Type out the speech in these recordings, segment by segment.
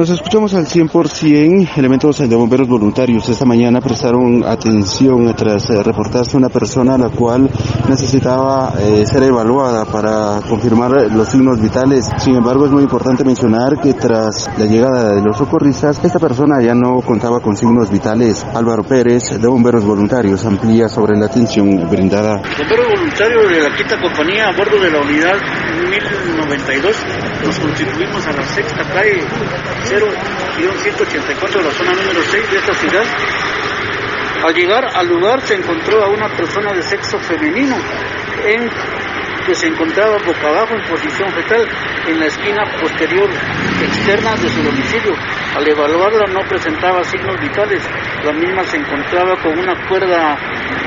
Nos escuchamos al 100%. Elementos de bomberos voluntarios esta mañana prestaron atención tras eh, reportarse una persona a la cual necesitaba eh, ser evaluada para confirmar los signos vitales. Sin embargo, es muy importante mencionar que tras la llegada de los socorristas, esta persona ya no contaba con signos vitales. Álvaro Pérez, de Bomberos Voluntarios, amplía sobre la atención brindada. Bomberos voluntarios de la quinta compañía a bordo de la unidad 1092 nos constituimos a la sexta calle 0-184 de la zona número 6 de esta ciudad. Al llegar al lugar se encontró a una persona de sexo femenino en que se encontraba boca abajo en posición fetal en la esquina posterior externa de su domicilio. Al evaluarla no presentaba signos vitales. La misma se encontraba con una cuerda,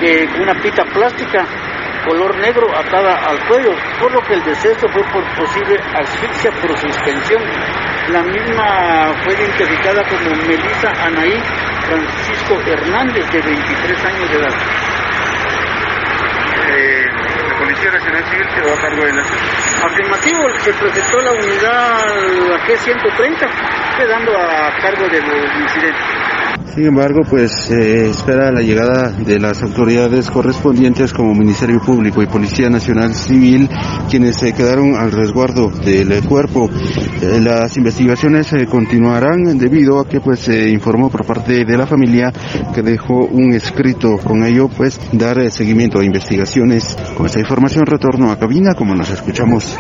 eh, una pita plástica color negro atada al cuello, por lo que el deceso fue por posible asfixia por suspensión. La misma fue identificada como Melissa Anaí Francisco Hernández, de 23 años de edad. Eh, la Policía Nacional Civil quedó a cargo de la Afirmativo, se presentó la unidad la G130, quedando a cargo del incidente. Sin embargo, pues se espera la llegada de las autoridades correspondientes como Ministerio Público y Policía Nacional Civil, quienes se quedaron al resguardo del cuerpo. Eh, las investigaciones eh, continuarán debido a que pues se informó por parte de la familia que dejó un escrito con ello pues dar eh, seguimiento a investigaciones. Con esta información retorno a cabina como nos escuchamos.